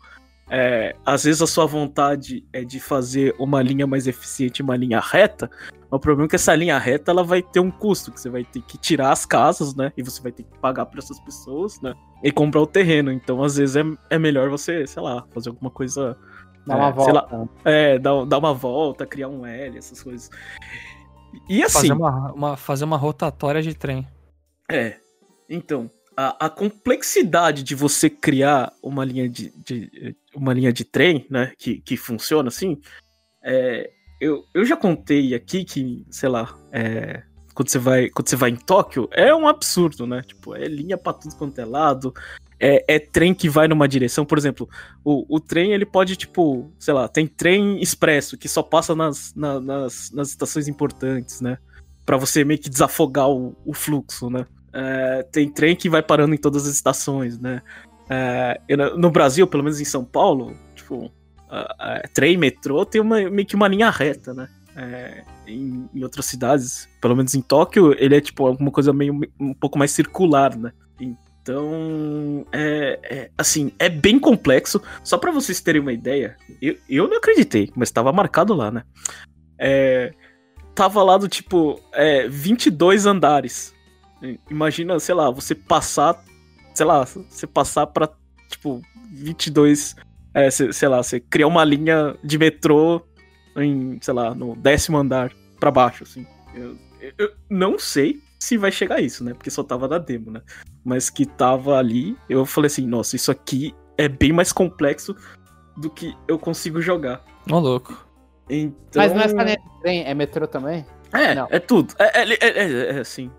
é, às vezes a sua vontade é de fazer uma linha mais eficiente, uma linha reta, o problema é que essa linha reta ela vai ter um custo, que você vai ter que tirar as casas, né? E você vai ter que pagar para essas pessoas, né? E comprar o terreno. Então, às vezes, é, é melhor você, sei lá, fazer alguma coisa. Dá uma é, volta. Lá, é, dar, dar uma volta, criar um L, essas coisas. E assim. Fazer uma, uma, fazer uma rotatória de trem. É. Então, a, a, complexidade de você criar uma linha de, de, uma linha de trem, né, que, que funciona assim, é, eu, eu já contei aqui que, sei lá, é, quando você vai quando você vai em Tóquio, é um absurdo, né? Tipo, é linha pra tudo quanto é lado, é, é trem que vai numa direção. Por exemplo, o, o trem, ele pode, tipo, sei lá, tem trem expresso que só passa nas, na, nas, nas estações importantes, né? Pra você meio que desafogar o, o fluxo, né? É, tem trem que vai parando em todas as estações, né? É, no Brasil, pelo menos em São Paulo, tipo, trem, metrô tem uma, meio que uma linha reta, né? É, em, em, outras cidades, pelo menos em Tóquio, ele é tipo alguma coisa meio um pouco mais circular, né? Então, é, é assim, é bem complexo. Só para vocês terem uma ideia, eu, eu não acreditei, mas estava marcado lá, né? É, tava lá do tipo é, 22 andares. Imagina, sei lá, você passar, sei lá, você passar para tipo 22 é, sei lá, você criar uma linha de metrô em, sei lá, no décimo andar para baixo, assim. Eu, eu, não sei se vai chegar a isso, né? Porque só tava na demo, né? Mas que tava ali, eu falei assim, nossa, isso aqui é bem mais complexo do que eu consigo jogar. Ô, louco. Então... Mas não é só trem, é metrô também? É, não. é tudo. É, é, é, é, é assim.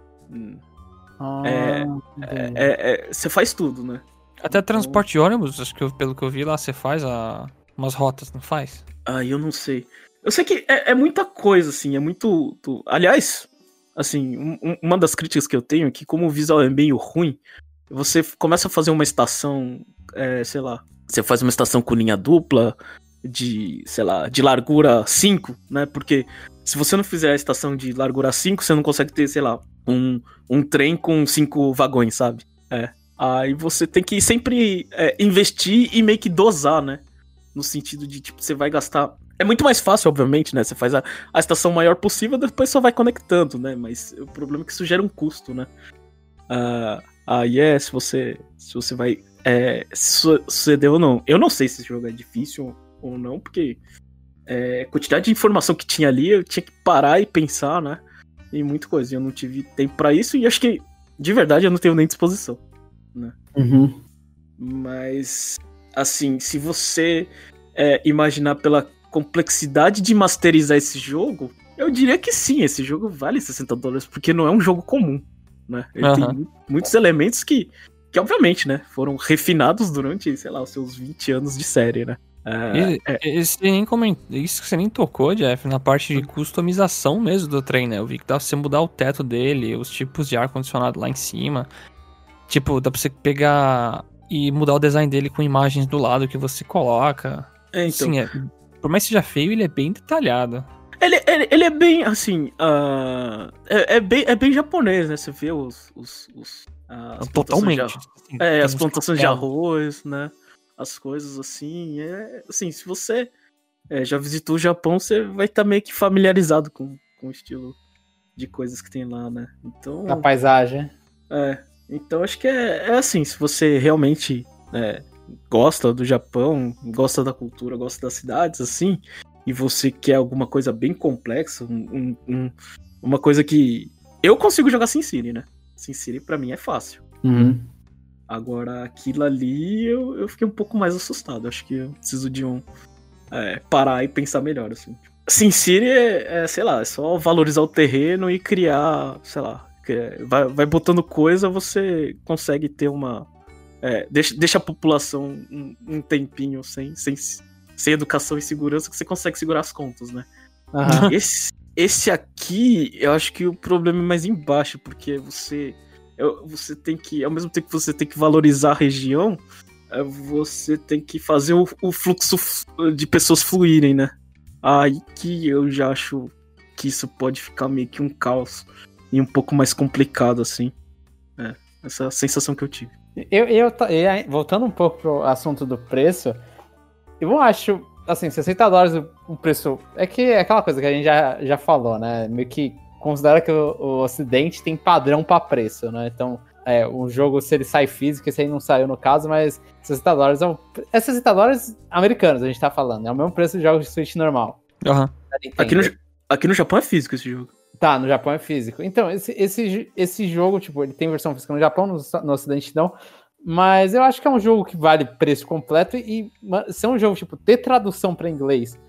Ah, é, você faz tudo, né? Até transporte de ônibus, acho que eu, pelo que eu vi lá, você faz a, umas rotas, não faz? Ah, eu não sei. Eu sei que é, é muita coisa, assim, é muito. Tu... Aliás, assim, um, uma das críticas que eu tenho é que, como o visual é meio ruim, você começa a fazer uma estação, é, sei lá, você faz uma estação com linha dupla, de, sei lá, de largura 5, né? Porque se você não fizer a estação de largura 5, você não consegue ter, sei lá, um, um trem com cinco vagões, sabe? É. Aí você tem que sempre é, investir e meio que dosar, né? No sentido de, tipo, você vai gastar. É muito mais fácil, obviamente, né? Você faz a, a estação maior possível, depois só vai conectando, né? Mas o problema é que isso gera um custo, né? Uh, aí é se você. Se você vai. É, suceder ou não. Eu não sei se esse jogo é difícil ou não, porque é, a quantidade de informação que tinha ali, eu tinha que parar e pensar, né? E muita coisa. Eu não tive tempo para isso e acho que, de verdade, eu não tenho nem disposição né? Uhum. Mas, assim, se você é, imaginar pela complexidade de masterizar esse jogo, eu diria que sim, esse jogo vale 60 dólares, porque não é um jogo comum, né? Ele uhum. tem muitos elementos que, que, obviamente, né, foram refinados durante, sei lá, os seus 20 anos de série, né? Uh, é. Esse nem coment... Isso que você nem tocou, Jeff, na parte de customização mesmo do trem, né? Eu vi que dá pra você mudar o teto dele, os tipos de ar-condicionado lá em cima. Tipo, dá pra você pegar e mudar o design dele com imagens do lado que você coloca. É, então. Sim, é, por mais que seja feio, ele é bem detalhado. Ele, ele, ele é bem, assim, uh, é, é, bem, é bem japonês, né? Você vê os... os, os as Totalmente. De, assim, é, as plantações de arroz, né? As coisas assim, é... Assim, se você é, já visitou o Japão, você vai estar tá meio que familiarizado com, com o estilo de coisas que tem lá, né? Então... A paisagem. É, então acho que é, é assim, se você realmente é, gosta do Japão, gosta da cultura, gosta das cidades, assim, e você quer alguma coisa bem complexa, um, um, uma coisa que. Eu consigo jogar Sin City, né? Sin City pra mim é fácil. Uhum. Agora, aquilo ali eu, eu fiquei um pouco mais assustado. Acho que eu preciso de um. É, parar e pensar melhor, assim. Sin City é, é, sei lá, é só valorizar o terreno e criar, sei lá, vai, vai botando coisa, você consegue ter uma. É, deixa, deixa a população um, um, tempinho sem, sem, sem educação e segurança que você consegue segurar as contas, né? Uhum. Esse, esse aqui, eu acho que o problema é mais embaixo, porque você. Você tem que. Ao mesmo tempo que você tem que valorizar a região, é, você tem que fazer o, o fluxo de pessoas fluírem, né? Aí que eu já acho que isso pode ficar meio que um caos e um pouco mais complicado, assim. É, essa sensação que eu tive. Eu, eu, voltando um pouco pro assunto do preço, eu acho assim, 60 dólares o preço. É que é aquela coisa que a gente já, já falou, né? Meio que considera que o, o Ocidente tem padrão para preço, né? Então, é, um jogo, se ele sai físico, esse aí não saiu no caso, mas 60 dólares é, um, é 60 dólares americanos, a gente tá falando. É o mesmo preço de jogos de Switch normal. Aham. Aqui no, aqui no Japão é físico esse jogo. Tá, no Japão é físico. Então, esse, esse, esse jogo, tipo, ele tem versão física no Japão, no, no Ocidente não. Mas eu acho que é um jogo que vale preço completo e ser um jogo, tipo, ter tradução para inglês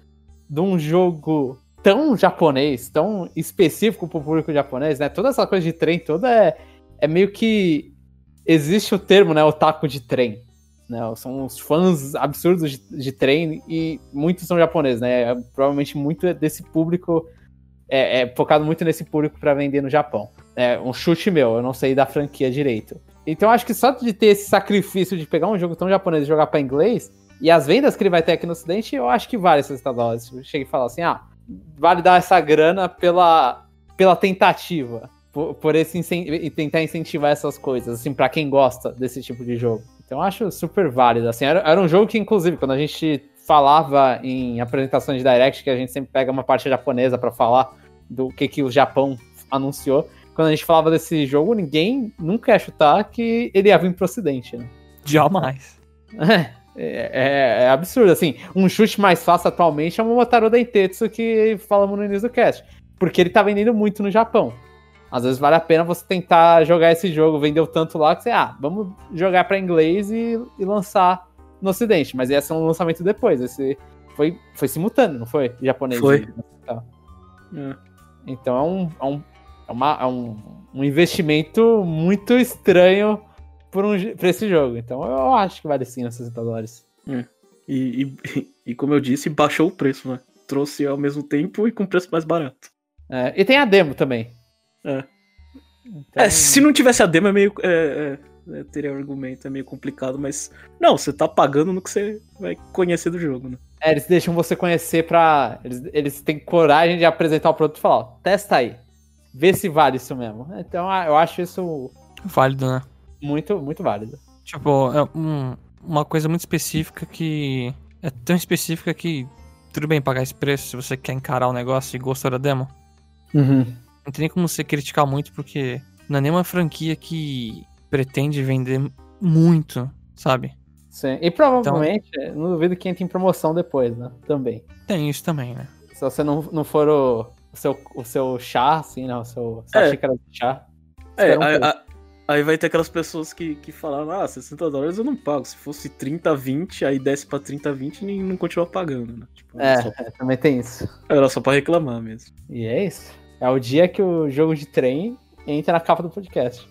de um jogo tão japonês, tão específico pro público japonês, né? Toda essa coisa de trem toda é, é meio que. Existe o termo, né? Otaku de trem. Né? São os fãs absurdos de, de trem e muitos são japoneses, né? Provavelmente muito desse público é, é focado muito nesse público para vender no Japão. É um chute meu, eu não sei da franquia direito. Então acho que só de ter esse sacrifício de pegar um jogo tão japonês e jogar para inglês, e as vendas que ele vai ter aqui no ocidente, eu acho que vale esses dólares. Chega e fala assim, ah, vale dar essa grana pela, pela tentativa, por, por esse e tentar incentivar essas coisas, assim, para quem gosta desse tipo de jogo. Então acho super válido, assim, era, era um jogo que, inclusive, quando a gente falava em apresentações de Direct, que a gente sempre pega uma parte japonesa para falar do que, que o Japão anunciou, quando a gente falava desse jogo, ninguém nunca ia chutar que ele ia vir pro ocidente, né? Jamais. É, é, é, absurdo, assim. Um chute mais fácil atualmente é o Momotaro Dentetsu que falamos no início do cast. Porque ele tá vendendo muito no Japão. Às vezes vale a pena você tentar jogar esse jogo, vendeu tanto lá que você, ah, vamos jogar para inglês e, e, lançar no ocidente. Mas ia ser um lançamento depois. Esse foi, foi simultâneo, não foi? Japonês. Foi. É. Então é um, é um é, uma, é um, um investimento muito estranho por, um, por esse jogo. Então eu acho que vale sim 60 dólares. É. E, e, e, como eu disse, baixou o preço, né? Trouxe ao mesmo tempo e com preço mais barato. É, e tem a demo também. É. Então... É, se não tivesse a demo é meio. É, é, é, teria um argumento, é meio complicado, mas. Não, você tá pagando no que você vai conhecer do jogo, né? É, eles deixam você conhecer pra. Eles, eles têm coragem de apresentar o produto e falar, ó, testa aí ver se vale isso mesmo. Então ah, eu acho isso. Válido, né? Muito, muito válido. Tipo, é um, uma coisa muito específica que. É tão específica que. Tudo bem pagar esse preço se você quer encarar o negócio e gostou da demo. Uhum. Não tem nem como você criticar muito, porque não é nenhuma franquia que pretende vender muito, sabe? Sim. E provavelmente, então, não duvido que entre em promoção depois, né? Também. Tem isso também, né? Se você não, não for o, o seu, o seu chá, assim, né? O seu, sua é. xícara de chá. É, um aí, aí, vai ter aquelas pessoas que, que falaram, ah, 60 dólares eu não pago. Se fosse 30, 20, aí desce pra 30, 20 e não continua pagando, né? Tipo, é, só... também tem isso. Era só pra reclamar mesmo. E é isso. É o dia que o jogo de trem entra na capa do podcast.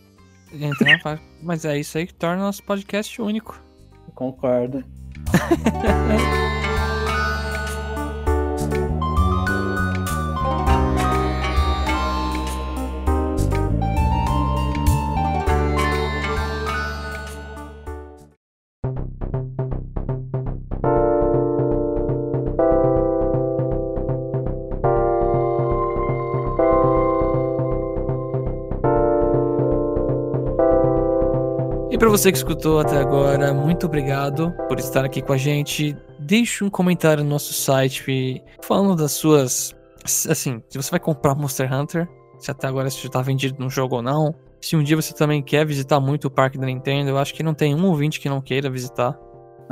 Entra na. Mas é isso aí que torna o nosso podcast único. Concordo. você que escutou até agora, muito obrigado por estar aqui com a gente. Deixe um comentário no nosso site falando das suas. Assim, se você vai comprar Monster Hunter, se até agora isso já tá vendido no jogo ou não. Se um dia você também quer visitar muito o parque da Nintendo, eu acho que não tem um ouvinte que não queira visitar.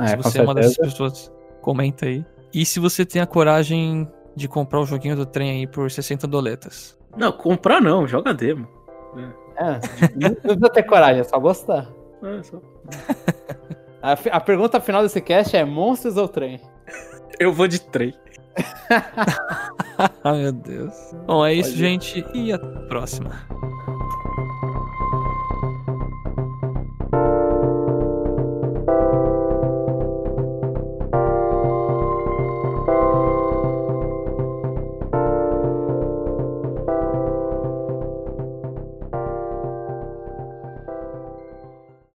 É, se você é uma dessas pessoas, comenta aí. E se você tem a coragem de comprar o joguinho do trem aí por 60 doletas. Não, comprar não, joga demo. É, não precisa ter coragem, é só gostar. É, só. a, a, pergunta final desse cast é: monstros ou trem? Eu vou de trem. Ai, meu Deus. Bom, é isso, gente. E a próxima.